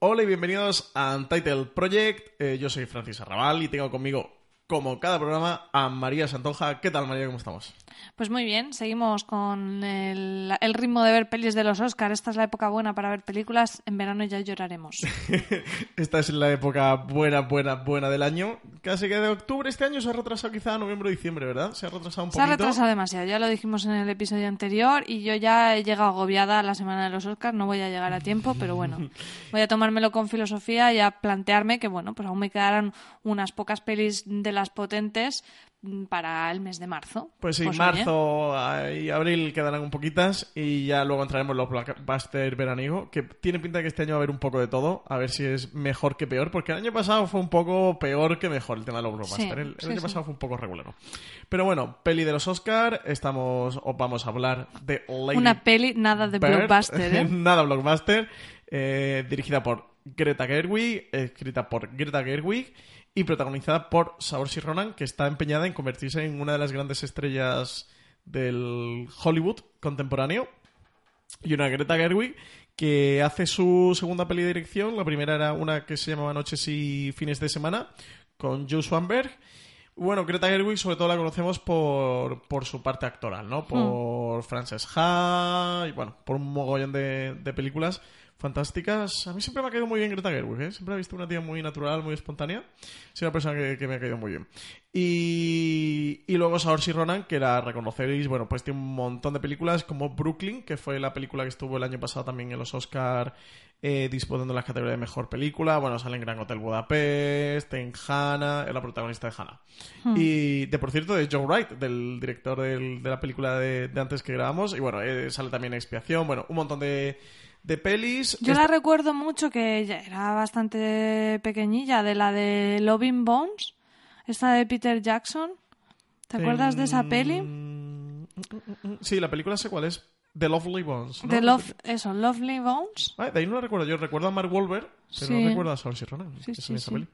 Hola y bienvenidos a Untitled Project. Eh, yo soy Francis Arrabal y tengo conmigo, como cada programa, a María Santonja. ¿Qué tal, María? ¿Cómo estamos? Pues muy bien, seguimos con el, el ritmo de ver pelis de los Oscars. Esta es la época buena para ver películas. En verano ya lloraremos. Esta es la época buena, buena, buena del año. Casi que de octubre este año se ha retrasado quizá a noviembre o diciembre, ¿verdad? Se ha retrasado un Se ha poquito. retrasado demasiado, ya lo dijimos en el episodio anterior y yo ya he llegado agobiada a la semana de los Oscars, no voy a llegar a tiempo, pero bueno, voy a tomármelo con filosofía y a plantearme que bueno, pues aún me quedarán unas pocas pelis de las potentes para el mes de marzo. Pues sí, oye, marzo y abril quedarán un poquitas y ya luego entraremos en los blockbuster veraniego, que tiene pinta de que este año va a haber un poco de todo, a ver si es mejor que peor, porque el año pasado fue un poco peor que mejor el tema de los blockbusters. Sí, el el sí, año sí. pasado fue un poco regular. Pero bueno, peli de los Oscar, estamos os vamos a hablar de Lady Una peli nada de Bird, blockbuster, ¿eh? Nada blockbuster. eh, dirigida por Greta Gerwig, escrita por Greta Gerwig y protagonizada por Saoirse Ronan, que está empeñada en convertirse en una de las grandes estrellas del Hollywood contemporáneo. Y una Greta Gerwig que hace su segunda peli de dirección. La primera era una que se llamaba Noches y Fines de Semana con Joe Swanberg. Bueno, Greta Gerwig sobre todo la conocemos por, por su parte actoral, ¿no? Por Frances Ha y bueno, por un mogollón de, de películas fantásticas. A mí siempre me ha caído muy bien Greta Gerwig, ¿eh? Siempre he visto una tía muy natural, muy espontánea. Es una persona que, que me ha caído muy bien. Y, y luego Saoirse Ronan, que la reconoceréis, bueno, pues tiene un montón de películas como Brooklyn, que fue la película que estuvo el año pasado también en los Oscar eh, disputando las categorías de mejor película. Bueno, sale en Gran Hotel Budapest, en Hannah, es la protagonista de Hannah. Y de por cierto, de Joe Wright, del director del- de la película de, de antes que grabamos. Y bueno, eh, sale también Expiación, bueno, un montón de, de pelis. Yo la recuerdo mucho que ella era bastante pequeñilla, de la de Loving Bones, esta de Peter Jackson. ¿Te acuerdas de esa peli? Mm, mm, mm. Sí, la película sé cuál es. The Lovely Bones. ¿no? De Love, eso, Lovely Bones. Ah, de ahí no la recuerdo. Yo recuerdo a Mark Wahlberg, pero Sí. no recuerdo a Saoirse Ronan. Sí, sí, esa peli.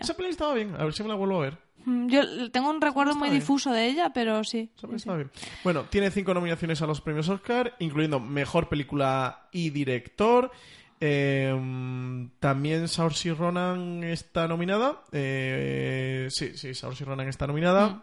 Esa estaba bien. A ver si me la vuelvo a ver. Mm, Yo tengo un recuerdo muy bien. difuso de ella, pero sí. Estaba bien. Bueno, tiene cinco nominaciones a los premios Oscar, incluyendo Mejor Película y Director. Eh, también Saoirse Ronan está nominada. Eh, sí, sí, Saoirse Ronan está nominada. Mm.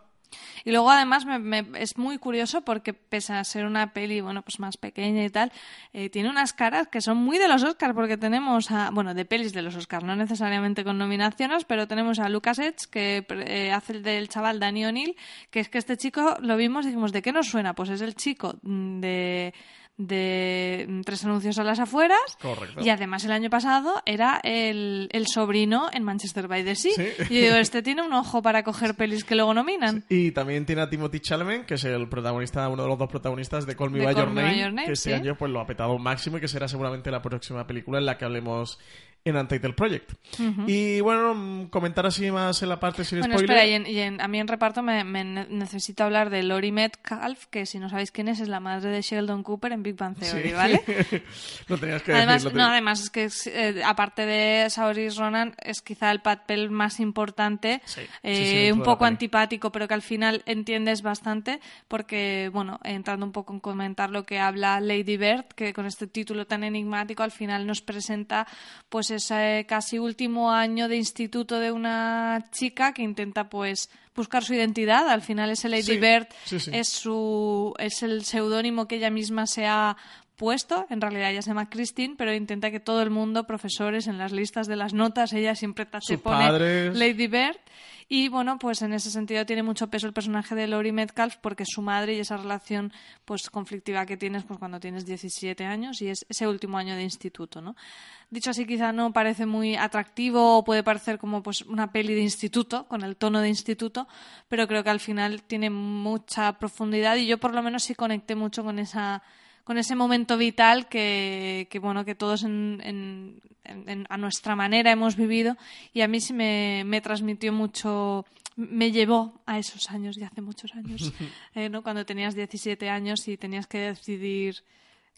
Y luego además me- me- es muy curioso porque pese a ser una peli bueno pues más pequeña y tal, eh, tiene unas caras que son muy de los Oscars porque tenemos a, bueno, de pelis de los Oscars, no necesariamente con nominaciones, pero tenemos a Lucas Edge que eh, hace el del chaval Danny O'Neill, que es que este chico lo vimos y dijimos, ¿de qué nos suena? Pues es el chico mm, de de mm, tres anuncios a las afueras Correcto. y además el año pasado era el, el sobrino en Manchester by the Sea Sí. y yo digo este tiene un ojo para coger pelis que luego nominan Y también tiene a Timothy Chalamet, que es el protagonista, uno de los dos protagonistas de Call Me De By Call Your Me By Name, Your Name, que sí. año pues lo ha petado máximo y que será seguramente la próxima película en la que hablemos en Untitled Project. Y bueno, comentar así más en la parte sin Bueno, spoiler. espera, y, en- y en- a mí en reparto me, me ne- necesito hablar de Lori Metcalf, que si no sabéis quién es, es la madre de Sheldon Cooper en Big Bang Theory, Sí. ¿vale? lo tenías que Además, decir. no, además es que eh, aparte de Saoirse Ronan es quizá el papel más importante, Sí, eh, sí, un poco antipático, pero que al final entiendes bastante, porque bueno, entrando un poco en comentar lo que habla Lady Bird, que con este título tan enigmático al final nos presenta pues ese casi último año de instituto de una chica que intenta pues buscar su identidad, al final ese Lady Sí, Bird sí, sí. es su es el seudónimo que ella misma se ha puesto, en realidad ella se llama Christine, pero intenta que todo el mundo, profesores, en las listas de las notas, ella siempre Sus pone padres. Lady Bird. Y bueno, pues en ese sentido tiene mucho peso el personaje de Laurie Metcalf porque es su madre y esa relación pues conflictiva que tienes pues cuando tienes 17 años y es ese último año de instituto, ¿no? Dicho así quizá no parece muy atractivo o puede parecer como pues una peli de instituto, con el tono de instituto, pero creo que al final tiene mucha profundidad y yo por lo menos sí conecté mucho con esa con ese momento vital que, que, bueno que todos en, en- en- a nuestra manera hemos vivido y a mí sí me, me transmitió mucho me llevó a esos años de hace muchos años eh, ¿no? cuando tenías 17 años y tenías que decidir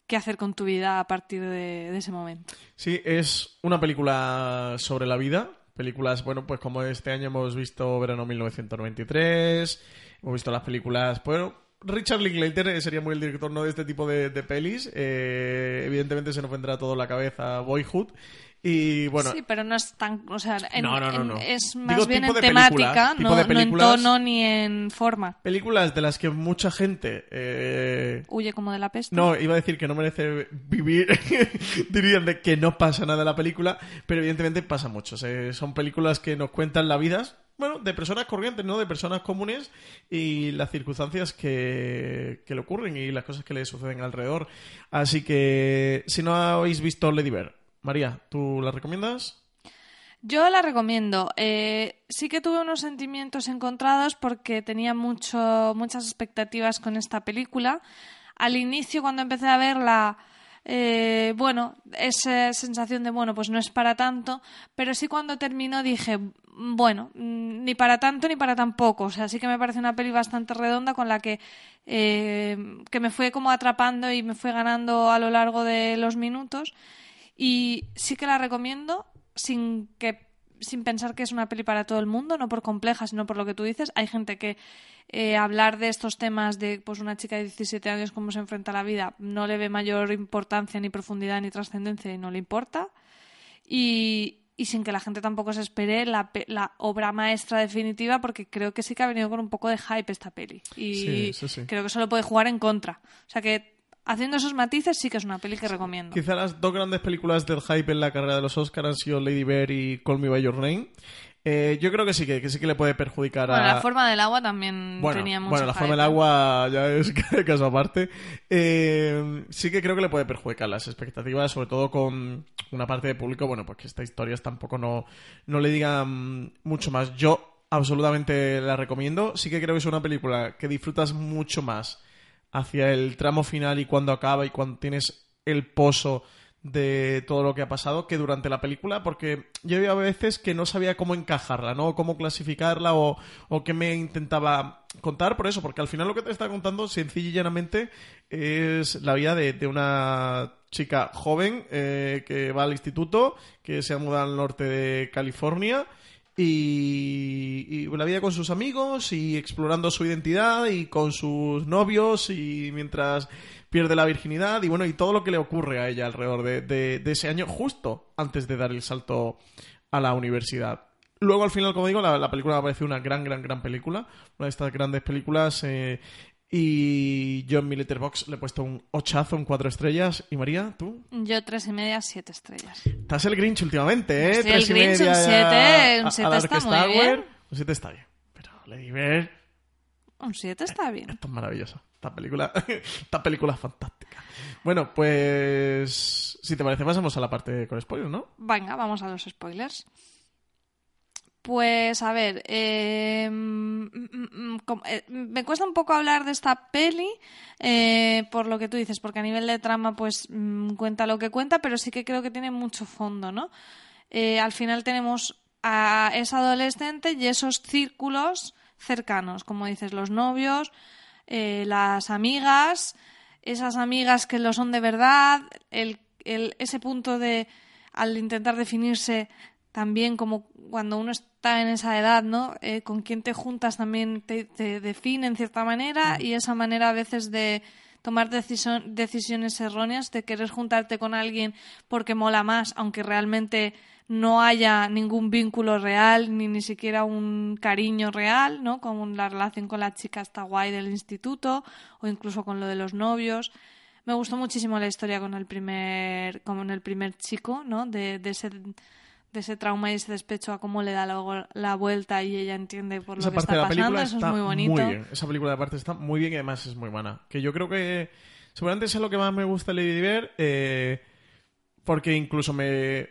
qué hacer con tu vida a partir de, de ese momento Sí, es una película sobre la vida. Películas, bueno, pues como este año hemos visto Verano 1993, hemos visto las películas, bueno, Richard Linklater sería muy el director no de este tipo de, de pelis. Eh, evidentemente se nos vendrá todo la cabeza Boyhood. Y bueno, Sí, pero no es tan. O sea, en- No, no, no, en- es Digo, más bien en de temática, no, en tono ni en forma. películas de las que mucha gente eh, Huye como de la peste. No, iba a decir que no merece vivir, dirían de que no pasa nada en la película, pero evidentemente pasa mucho. Son películas que nos cuentan la vida, bueno, de personas corrientes, ¿no? De personas comunes y las circunstancias que, que le ocurren y las cosas que le suceden alrededor. Así que, si no habéis visto Lady Bird, María, ¿tú la recomiendas? Yo la recomiendo. Eh, sí que tuve unos sentimientos encontrados porque tenía mucho, muchas expectativas con esta película. Al inicio, cuando empecé a verla, eh, bueno, esa sensación de, bueno, pues no es para tanto, pero sí cuando terminó dije, bueno, mm, ni para tanto ni para tan poco. O sea, sí que me parece una peli bastante redonda con la que, eh, que me fue como atrapando y me fue ganando a lo largo de los minutos. Y sí que la recomiendo sin que sin pensar que es una peli para todo el mundo, no por compleja, sino por lo que tú dices. Hay gente que eh, hablar de estos temas de pues una chica de 17 años cómo se enfrenta a la vida no le ve mayor importancia ni profundidad ni trascendencia y no le importa. Y, y sin que la gente tampoco se espere la, la obra maestra definitiva porque creo que sí que ha venido con un poco de hype esta peli. Y Sí, sí, sí. creo que solo puede jugar en contra. O sea que haciendo esos matices sí que es una peli que recomiendo. Quizá las dos grandes películas del hype en la carrera de los Oscars han sido Lady Bird y Call Me By Your Name. Eh, yo creo que sí que, que sí que le puede perjudicar Bueno, a... la forma del agua también bueno, tenía mucho bueno, la forma del agua ya es caso aparte. Eh, sí que creo que le puede perjudicar las expectativas, sobre todo con una parte de público, bueno, pues que estas historias tampoco no, no le digan mucho más. Yo absolutamente la recomiendo. Sí que creo que es una película que disfrutas mucho más hacia el tramo final y cuando acaba y cuando tienes el pozo de todo lo que ha pasado que durante la película, porque yo había veces que no sabía cómo encajarla, ¿no? Cómo clasificarla o, o qué me intentaba contar, por eso, porque al final lo que te está contando, sencilla y llanamente, es la vida de, de una chica joven eh, que va al instituto, que se ha mudado al norte de California y, y la vida con sus amigos y explorando su identidad y con sus novios y mientras pierde la virginidad y bueno y todo lo que le ocurre a ella alrededor de, de- ese año justo antes de dar el salto a la universidad. Luego al final, como digo, la, la película me parece una gran, gran, gran película, una de estas grandes películas eh, y yo en mi letterbox le he puesto un ochazo, un cuatro estrellas. ¿Y María, tú? Yo tres y media, siete estrellas. Estás el Grinch últimamente, ¿eh? El Grinch, un siete, un siete está muy bien. Un 7 está bien. Pero Lady Bird, Un siete está bien. esto es maravilloso. Esta película, esta película es fantástica. Bueno, pues si te parece pasamos a la parte con spoilers, ¿no? Venga, vamos a los spoilers. Pues a ver, eh, mm, mm, mm, eh, me cuesta un poco hablar de esta peli eh, por lo que tú dices, porque a nivel de trama pues cuenta lo que cuenta, pero sí que creo que tiene mucho fondo, ¿no? Eh, al final tenemos a esa adolescente y esos círculos cercanos, como dices, los novios, eh, las amigas, esas amigas que lo son de verdad, el, el- ese punto de al intentar definirse también como cuando uno está en esa edad, ¿no? Eh, con quién te juntas también te, te define en cierta manera y esa manera a veces de tomar decisiones erróneas, de querer juntarte con alguien porque mola más, aunque realmente no haya ningún vínculo real ni ni siquiera un cariño real, ¿no? Como la relación con la chica está guay del instituto o incluso con lo de los novios. Me gustó muchísimo la historia con el primer, con el primer chico, ¿no? De, de ese de ese trauma y ese despecho a cómo le da luego la vuelta y ella entiende por Esa lo que parte está de la pasando. película Eso está es muy bonito. bien. Esa película de parte está muy bien y además es muy buena. Que yo creo que seguramente es lo que más me gusta de Lady Bird, eh, porque incluso me...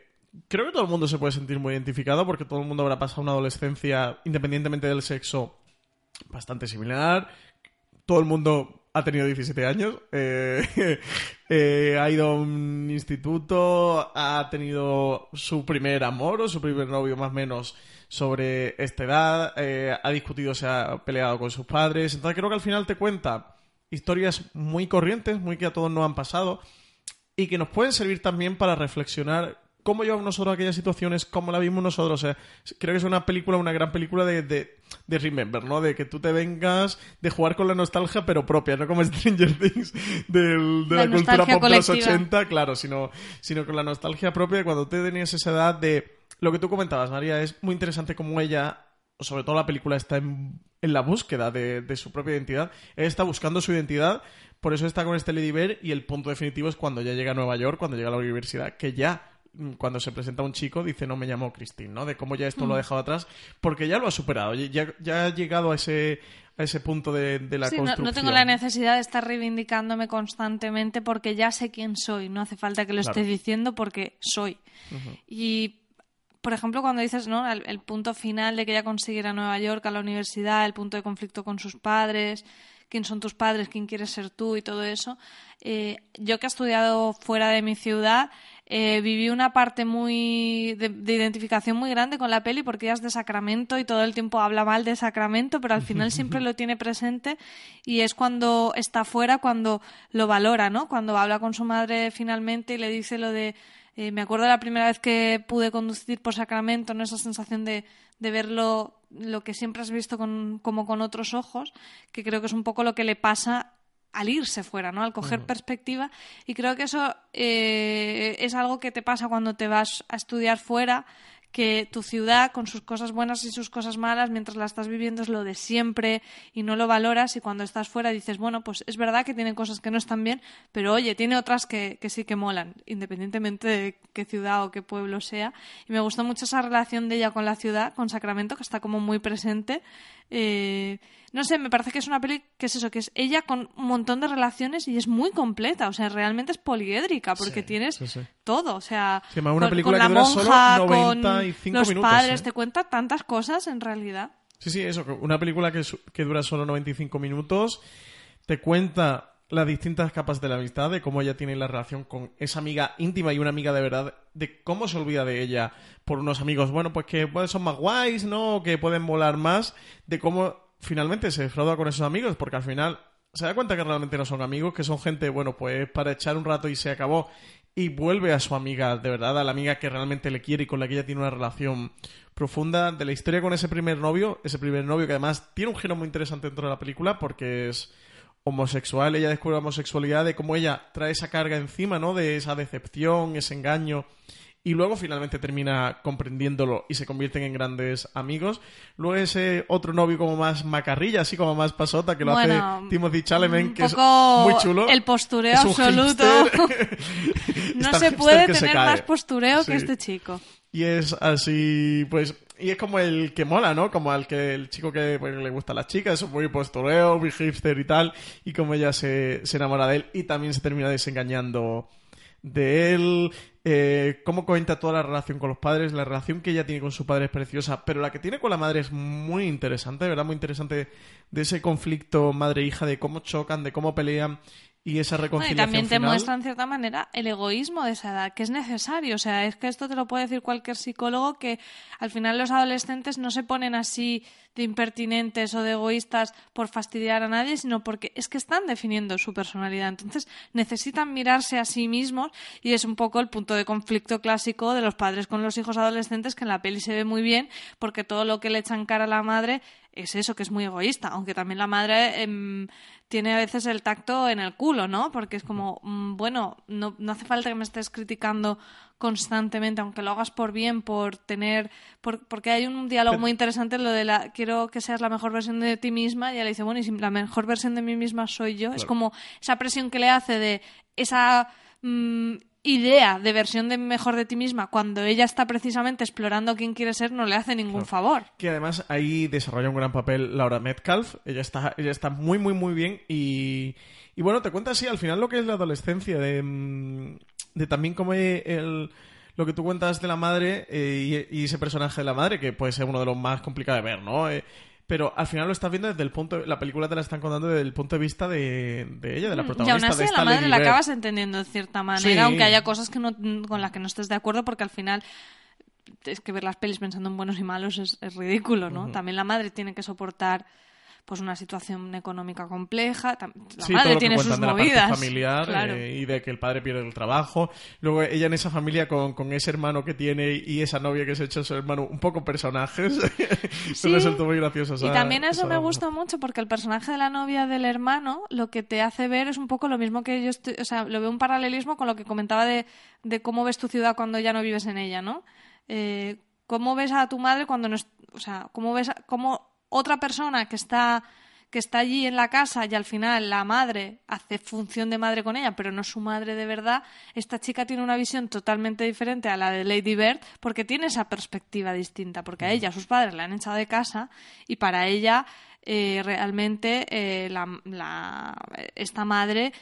Creo que todo el mundo se puede sentir muy identificado porque todo el mundo habrá pasado una adolescencia, independientemente del sexo, bastante similar. Todo el mundo ha tenido 17 años, eh, eh, ha ido a un instituto, ha tenido su primer amor o su primer novio más o menos sobre esta edad, eh, ha discutido, se ha peleado con sus padres. Entonces creo que al final te cuenta historias muy corrientes, muy que a todos nos han pasado y que nos pueden servir también para reflexionar cómo llevamos nosotros aquellas situaciones, cómo la vimos nosotros. O sea, creo que es una película, una gran película de, de, de Remember, ¿no? De que tú te vengas de jugar con la nostalgia, pero propia, no como Stranger Things del- de la, La cultura pop de los colectiva. 80, claro, sino, sino con la nostalgia propia de cuando tú tenías esa edad de... Lo que tú comentabas, María, es muy interesante cómo ella, sobre todo la película, está en, en la búsqueda de, de su propia identidad. Ella está buscando su identidad, por eso está con este Lady Bear y el punto definitivo es cuando ya llega a Nueva York, cuando llega a la universidad, que ya cuando se presenta un chico dice no me llamo Christine, ¿no? De cómo ya esto lo ha dejado atrás, porque ya lo ha superado, ya, ya ha llegado a ese, a ese punto de, de la Sí, construcción. no tengo la necesidad de estar reivindicándome constantemente porque ya sé quién soy. No hace falta que lo Claro. esté diciendo porque soy. Y, por ejemplo, cuando dices ¿no? el, el punto final de que ella consiguiera a Nueva York, a la universidad, el punto de conflicto con sus padres, quién son tus padres, quién quieres ser tú y todo eso, eh, yo que he estudiado fuera de mi ciudad, eh, viví una parte muy de, de identificación muy grande con la peli porque ella es de Sacramento y todo el tiempo habla mal de Sacramento, pero al final siempre lo tiene presente y es cuando está fuera cuando lo valora, ¿no? Cuando habla con su madre finalmente y le dice lo de eh, me acuerdo la primera vez que pude conducir por Sacramento, ¿no? Esa sensación de, de verlo lo que siempre has visto con, como con otros ojos, que creo que es un poco lo que le pasa al irse fuera, ¿no? Al coger perspectiva. Y creo que eso eh, es algo que te pasa cuando te vas a estudiar fuera, que tu ciudad, con sus cosas buenas y sus cosas malas, mientras la estás viviendo es lo de siempre y no lo valoras y cuando estás fuera dices, bueno, pues es verdad que tiene cosas que no están bien, pero oye, tiene otras que, que sí que molan, independientemente de qué ciudad o qué pueblo sea. Y me gustó mucho esa relación de ella con la ciudad, con Sacramento, que está como muy presente. Eh, no sé, me parece que es una peli que es eso, que es ella con un montón de relaciones y es muy completa, o sea, realmente es poliédrica porque Sí, tienes sí, sí. todo, o sea, una con, película con que la dura solo monja, 95 con los minutos, padres, ¿eh? te cuenta tantas cosas en realidad. Sí, sí, eso, una película que, que dura solo 95 minutos, te cuenta las distintas capas de la amistad, de cómo ella tiene la relación con esa amiga íntima y una amiga de verdad, de cómo se olvida de ella por unos amigos, bueno, pues que son más guays, ¿no? Que pueden volar más, de cómo finalmente se defrauda con esos amigos, porque al final se da cuenta que realmente no son amigos, que son gente, bueno, pues para echar un rato y se acabó, y vuelve a su amiga, de verdad, a la amiga que realmente le quiere y con la que ella tiene una relación profunda de la historia con ese primer novio, ese primer novio que además tiene un giro muy interesante dentro de la película porque es homosexual, ella descubre la homosexualidad, de cómo ella trae esa carga encima, ¿no? De esa decepción, ese engaño, y luego finalmente termina comprendiéndolo y se convierten en grandes amigos. Luego ese otro novio como más macarrilla, así como más pasota, que lo Bueno, hace Timothy Chalamet, que es muy chulo. el postureo absoluto. No se puede se tener más postureo Sí. que este chico. Y es así, pues, y es como el que mola, ¿no? Como al que el chico que pues, le gusta a las chicas, es muy postureo, muy hipster y tal, y como ella se, se enamora de él y también se termina desengañando de él, eh, cómo cuenta toda la relación con los padres, la relación que ella tiene con su padre es preciosa, pero la que tiene con la madre es muy interesante, verdad, muy interesante de ese conflicto madre-hija, de cómo chocan, de cómo pelean y esa Bueno, y reconciliación también te final. muestra, en cierta manera, el egoísmo de esa edad, que es necesario. O sea, es que esto te lo puede decir cualquier psicólogo, que al final los adolescentes no se ponen así de impertinentes o de egoístas por fastidiar a nadie, sino porque es que están definiendo su personalidad. Entonces, necesitan mirarse a sí mismos y es un poco el punto de conflicto clásico de los padres con los hijos adolescentes, que en la peli se ve muy bien, porque todo lo que le echan cara a la madre es eso, que es muy egoísta, aunque también la madre em, tiene a veces el tacto en el culo, ¿no? Porque es como, mm, bueno, no, no hace falta que me estés criticando constantemente, aunque lo hagas por bien, por tener, por- porque hay un diálogo muy interesante, lo de la, quiero que seas la mejor versión de ti misma, y ella le dice, bueno, y si la mejor versión de mí misma soy yo, es como esa presión que le hace de esa mm, idea de versión de mejor de ti misma, cuando ella está precisamente explorando quién quiere ser, no le hace ningún favor. Que además ahí desarrolla un gran papel Laura Metcalf. Ella está, ella está muy, muy, muy bien. Y, y bueno, te cuenta así al final lo que es la adolescencia, de, mm, de también como el, lo que tú cuentas de la madre eh, y, y ese personaje de la madre, que puede ser uno de los más complicados de ver, ¿no? Eh, pero al final lo estás viendo desde el punto... La película te la están contando desde el punto de vista de, de ella, de la Mm, Y protagonista. aún así de a esta la madre Lady la Bird. acabas entendiendo de cierta manera, Sí. aunque haya cosas que no, con las que no estés de acuerdo, porque al final es que ver las pelis pensando en buenos y malos es, es ridículo, ¿no? También la madre tiene que soportar pues una situación económica compleja. La Sí, madre tiene sus de la parte movidas. familiar claro. eh, y de que el padre pierde el trabajo. Luego ella en esa familia con, con ese hermano que tiene y esa novia que se echa a su hermano, un poco personajes. Sí. Me resultó muy gracioso. Y también eso esa- me gusta mucho porque el personaje de la novia del hermano lo que te hace ver es un poco lo mismo que yo estoy, o sea, lo veo un paralelismo con lo que comentaba de, de cómo ves tu ciudad cuando ya no vives en ella, ¿no? Eh, cómo ves a tu madre cuando no, es- o sea, cómo ves a- cómo otra persona que está que está allí en la casa y al final la madre hace función de madre con ella, pero no es su madre de verdad, esta chica tiene una visión totalmente diferente a la de Lady Bird porque tiene esa perspectiva distinta, porque a ella sus padres la han echado de casa y para ella eh, realmente eh, la, la- esta madre,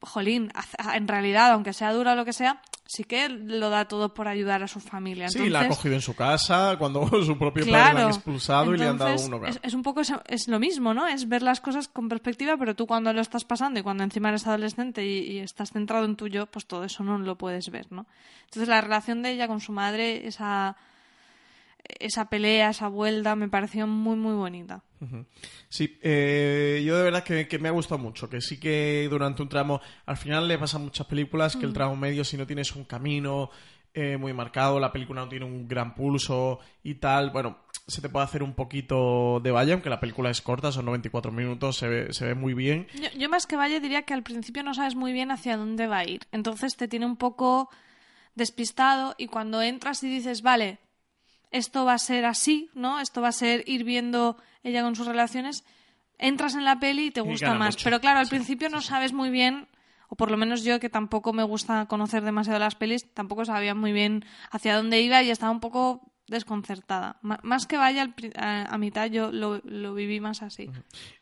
jolín, en realidad, aunque sea dura o lo que sea, sí que lo da todo por ayudar a su familia. Sí, la ha cogido en su casa cuando su propio padre la han Claro. expulsado y le han dado un hogar. Es, es un poco eso- es lo mismo, ¿no? Es ver las cosas con perspectiva, pero tú cuando lo estás pasando y cuando encima eres adolescente y, y estás centrado en tu yo, pues todo eso no lo puedes ver, ¿no? Entonces la relación de ella con su madre, esa esa pelea, esa vuelta, me pareció muy muy bonita. Sí, eh, yo de verdad que, que me ha gustado mucho, que sí que durante un tramo, al final le pasa a muchas películas que el tramo medio, si no tienes un camino eh, muy marcado, la película no tiene un gran pulso y tal, bueno, se te puede hacer un poquito de valla, aunque la película es corta, son 94 minutos, se ve, se ve muy bien. Yo, yo más que vaya diría que al principio no sabes muy bien hacia dónde va a ir. Entonces te tiene un poco despistado y cuando entras y dices, vale, esto va a ser así, ¿no? Esto va a ser ir viendo ella con sus relaciones, entras en la peli y te gusta más. mucho. Pero claro, al principio no sabes muy bien, o por lo menos yo que tampoco me gusta conocer demasiado las pelis, tampoco sabía muy bien hacia dónde iba y estaba un poco desconcertada. M- más que vaya al a, a mitad, yo lo, lo viví más así.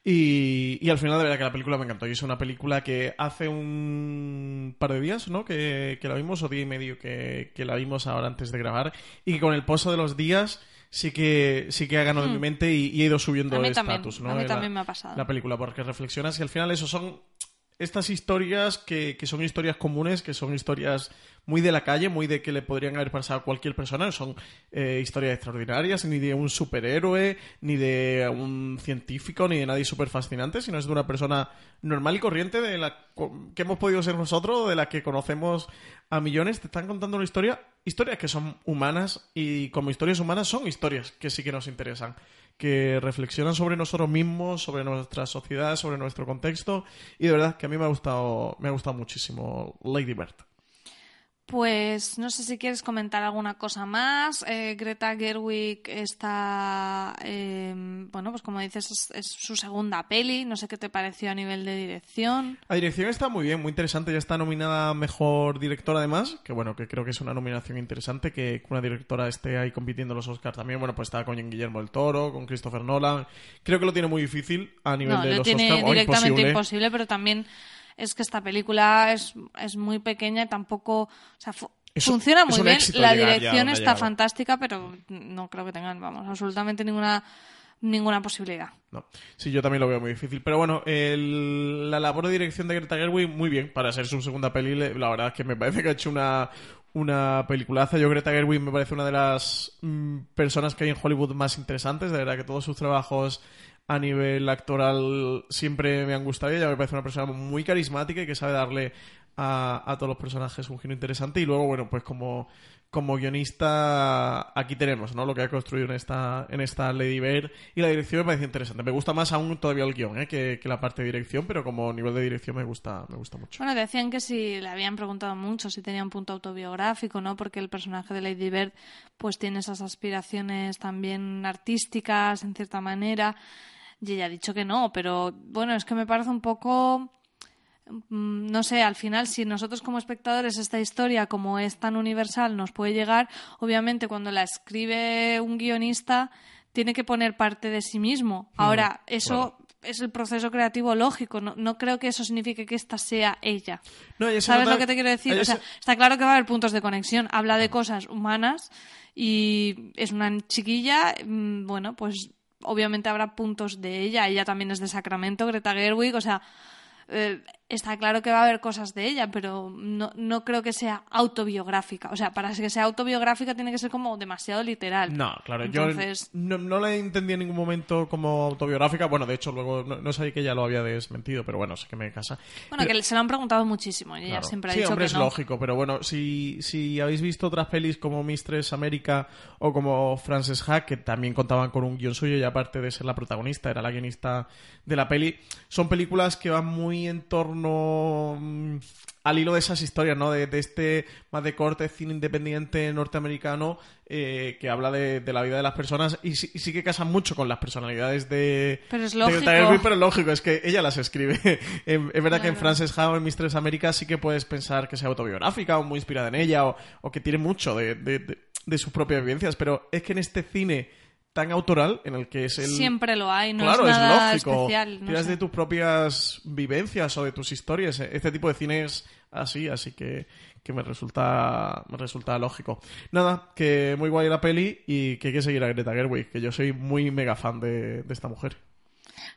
Y, y al final, de verdad que la película me encantó. Y es una película que hace un par de días, ¿no? Que, que la vimos, o día y medio que, que la vimos ahora antes de grabar. Y que con el pozo de los días sí que, sí que ha ganado en mi mente y, y ha ido subiendo también, estatus, ¿no? a mí La- también me ha pasado. La película, porque reflexionas y al final eso son estas historias que, que son historias comunes, que son historias muy de la calle, muy de que le podrían haber pasado a cualquier persona, son eh, historias extraordinarias, ni de un superhéroe, ni de un científico, ni de nadie súper fascinante, sino es de una persona normal y corriente de la que hemos podido ser nosotros, de la que conocemos a millones, te están contando una historia, historias que son humanas y como historias humanas son historias que sí que nos interesan, que reflexionan sobre nosotros mismos, sobre nuestra sociedad, sobre nuestro contexto y de verdad que a mí me ha gustado, me ha gustado muchísimo Lady Bird. Pues no sé si quieres comentar alguna cosa más. Eh, Greta Gerwig está, eh, bueno, pues como dices, es, es su segunda peli. No sé qué te pareció a nivel de dirección. La dirección está muy bien, muy interesante. Ya está nominada a Mejor Director además, que bueno, que creo que es una nominación interesante que una directora esté ahí compitiendo en los Oscars también. Bueno, pues está con Guillermo del Toro, con Christopher Nolan. Creo que lo tiene muy difícil a nivel No, de lo los tiene Oscars. directamente imposible. imposible, pero también es que esta película es, es muy pequeña y tampoco, o sea, fu- Es un- funciona muy bien. La dirección está llegado. fantástica, pero no creo que tengan, vamos, absolutamente ninguna ninguna posibilidad. No. Sí, yo también lo veo muy difícil. Pero bueno, el- la labor de dirección de Greta Gerwig, muy bien. Para ser su segunda peli, la verdad es que me parece que ha hecho una, una peliculaza. Yo, Greta Gerwig, me parece una de las mm, personas que hay en Hollywood más interesantes. De verdad que todos sus trabajos a nivel actoral siempre me han gustado. Ella me parece una persona muy carismática y que sabe darle a, a todos los personajes un giro interesante. Y luego, bueno, pues como como guionista aquí tenemos ¿no? lo que ha construido en esta, en esta Lady Bird y la dirección me parece interesante. Me gusta más aún todavía el guion ¿eh? que, que la parte de dirección, pero como nivel de dirección me gusta, me gusta mucho. Bueno, decían que si le habían preguntado mucho si tenía un punto autobiográfico, ¿no? Porque el personaje de Lady Bird pues tiene esas aspiraciones también artísticas en cierta manera. Y ella ha dicho que no, pero bueno, es que me parece un poco no sé, al final, si nosotros como espectadores esta historia, como es tan universal, nos puede llegar, obviamente cuando la escribe un guionista, tiene que poner parte de sí mismo. Ahora, eso es el proceso creativo lógico, no, no creo que eso signifique que esta sea ella. No, ¿Sabes lo que te quiero decir? O sea, se- está claro que va a haber puntos de conexión. Habla de cosas humanas y es una chiquilla, mm, bueno, pues obviamente habrá puntos de ella. Ella también es de Sacramento, Greta Gerwig, o sea, eh, está claro que va a haber cosas de ella, pero no, no creo que sea autobiográfica. O sea, para que sea autobiográfica tiene que ser como demasiado literal. No, claro, Entonces- yo no, no la entendí en ningún momento como autobiográfica. Bueno, de hecho, luego no, no sabía que ella lo había desmentido, pero bueno, sé que me casa. Bueno, Pero- que se lo han preguntado muchísimo y ella siempre ha sí, dicho hombre, que es lógico, pero bueno, si, si habéis visto otras pelis como Mistress América o como Frances Ha, que también contaban con un guion suyo y aparte de ser la protagonista, era la guionista de la peli, son películas que van muy en torno mm, al hilo de esas historias, ¿no? De, de este más de corte cine independiente norteamericano eh, que habla de, de la vida de las personas y sí, y sí que casan mucho con las personalidades de... Pero es lógico. Pero lógico, es que ella las escribe. Em, es verdad que en. Frances Ha en Mistress América sí que puedes pensar que sea autobiográfica o muy inspirada en ella o, o que tiene mucho de- de sus propias vivencias, pero es que en este cine tan autoral en el que es el... Siempre lo hay, no claro, es nada lógico. especial. no Tiras sé. de tus propias vivencias o de tus historias. Este tipo de cine es así, así que, que me resulta me resulta lógico. Nada, que muy guay la peli y que hay que seguir a Greta Gerwig, que yo soy muy mega fan de, de esta mujer.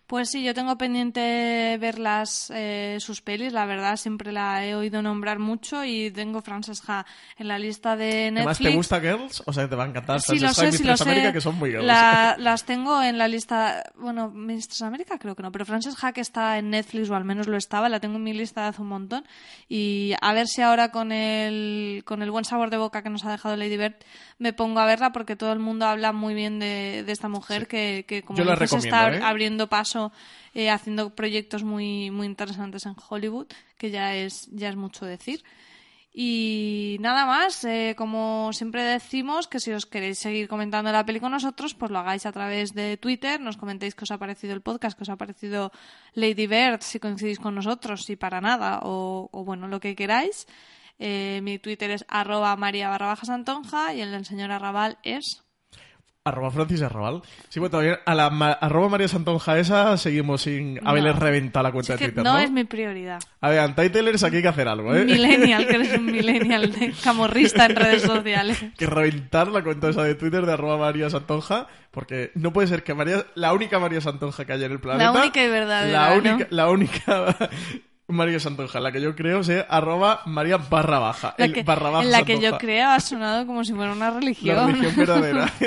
Pues sí, yo tengo pendiente ver las, eh, sus pelis, la verdad siempre la he oído nombrar mucho y tengo Frances Ha en la lista de Netflix. Además, ¿te gusta Girls? O sea, te va a encantar Sí, Frances lo y sé, sí, lo Mistress sé. América, que son muy girls. La- las tengo en la lista. Bueno, Mistress América creo que no, pero Frances Ha que está en Netflix, o al menos lo estaba, la tengo en mi lista de hace un montón. Y a ver si ahora con el, con el buen sabor de boca que nos ha dejado Lady Bird me pongo a verla porque todo el mundo habla muy bien de, de esta mujer que, que, como Yo la dices, está ¿eh? abriendo paso, eh, haciendo proyectos muy, muy interesantes en Hollywood, que ya es, ya es mucho decir. Y nada más, eh, como siempre decimos, que si os queréis seguir comentando la peli con nosotros, pues lo hagáis a través de Twitter, nos comentéis qué os ha parecido el podcast, qué os ha parecido Lady Bird, si coincidís con nosotros, si para nada, o, bueno, lo que queráis. Eh, mi Twitter es arroba maria barra baja santonja y el del señor Arrabal es... Arroba Francis Arrabal. Sí, bueno, todavía a la ma- arroba María Santonja esa seguimos sin haberle No. reventado la cuenta de Twitter, no ¿no? es mi prioridad. A ver, Untitlers aquí hay que hacer algo, ¿eh? Millennial, que eres un millennial de camorrista en redes sociales. que reventar la cuenta esa de Twitter de arroba María Santonja, porque no puede ser que María, la única María Santonja que haya en el planeta. La única y verdadera, La ¿no? única, la única María Santonja, la que yo creo sea arroba María barra baja. La el que- barra baja en la que yo creo ha sonado como si fuera una religión. La religión verdadera.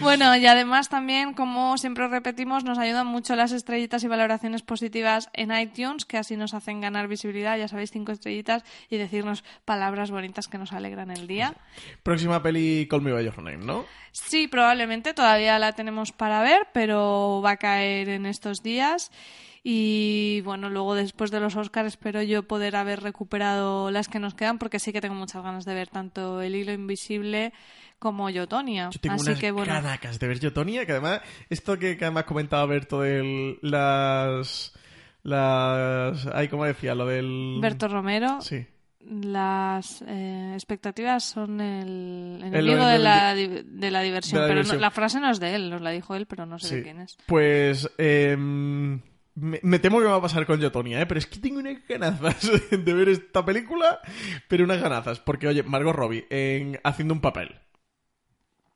Bueno, y además también, como siempre repetimos, nos ayudan mucho las estrellitas y valoraciones positivas en iTunes, que así nos hacen ganar visibilidad, ya sabéis, cinco estrellitas, y decirnos palabras bonitas que nos alegran el día. Próxima peli Call Me By Your Name, ¿no? Sí, probablemente todavía la tenemos para ver, pero va a caer en estos días. Y bueno, luego después de los Oscars espero yo poder haber recuperado las que nos quedan, porque sí que tengo muchas ganas de ver tanto El Hilo Invisible como Yotonia. Yo tengo Así unas que bueno. ganacas de ver Yotonia, que además, esto que, que además comentaba Berto de las... Las... Ay, ¿cómo decía? Lo del... Berto Romero, Sí. las eh, expectativas son el El- enemigo el- de, la, de la diversión. pero no- la frase no es de él, nos la dijo él, pero no sé Sí. de quién es. Pues em, me, me temo que va a pasar con Yotonia, ¿eh? pero es que tengo unas ganazas de ver esta película, pero unas ganazas, porque oye, Margot Robbie en haciendo un papel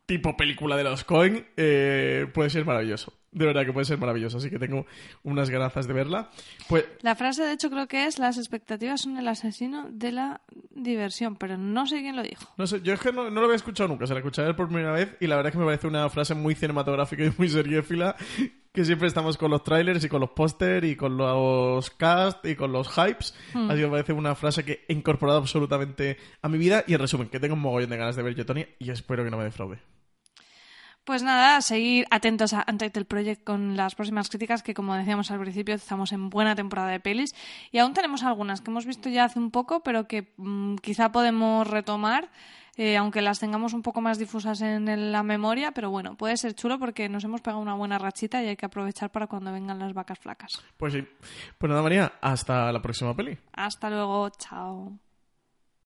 tipo película de los Coen eh, puede ser maravilloso. De verdad que puede ser maravilloso, así que tengo unas ganazas de verla. Pues La frase, de hecho, creo que es las expectativas son el asesino de la diversión, pero no sé quién lo dijo. No sé, yo es que no, no lo había escuchado nunca, se la escuché por primera vez y la verdad es que me parece una frase muy cinematográfica y muy seriéfila, que siempre estamos con los trailers y con los póster y con los cast y con los hypes, Hmm. así que me parece una frase que he incorporado absolutamente a mi vida y en resumen, que tengo un mogollón de ganas de ver Yotonia y espero que no me defraude. Pues nada, seguir atentos a Untitled Project con las próximas críticas, que como decíamos al principio, estamos en buena temporada de pelis. Y aún tenemos algunas que hemos visto ya hace un poco, pero que mm, quizá podemos retomar, eh, aunque las tengamos un poco más difusas en la memoria. Pero bueno, puede ser chulo porque nos hemos pegado una buena rachita y hay que aprovechar para cuando vengan las vacas flacas. Pues sí. Pues nada, María, hasta la próxima peli. Hasta luego, chao.